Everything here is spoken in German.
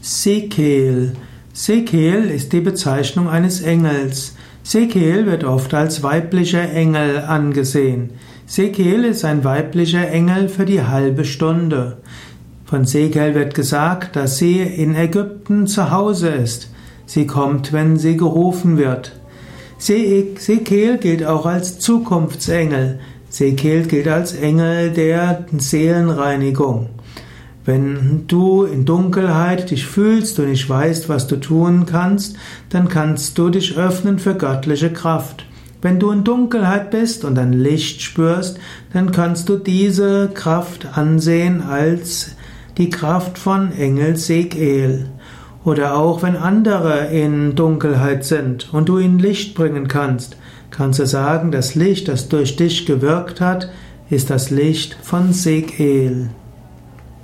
Sekel. Sekel ist die Bezeichnung eines Engels. Sekel wird oft als weiblicher Engel angesehen. Sekel ist ein weiblicher Engel für die halbe Stunde. Von Sekel wird gesagt, dass sie in Ägypten zu Hause ist. Sie kommt, wenn sie gerufen wird. Sekel gilt auch als Zukunftsengel. Sekel gilt als Engel der Seelenreinigung. Wenn du in Dunkelheit dich fühlst und nicht weißt, was du tun kannst, dann kannst du dich öffnen für göttliche Kraft. Wenn du in Dunkelheit bist und ein Licht spürst, dann kannst du diese Kraft ansehen als die Kraft von Engel Segel. Oder auch wenn andere in Dunkelheit sind und du ihnen Licht bringen kannst, kannst du sagen, das Licht, das durch dich gewirkt hat, ist das Licht von Segel.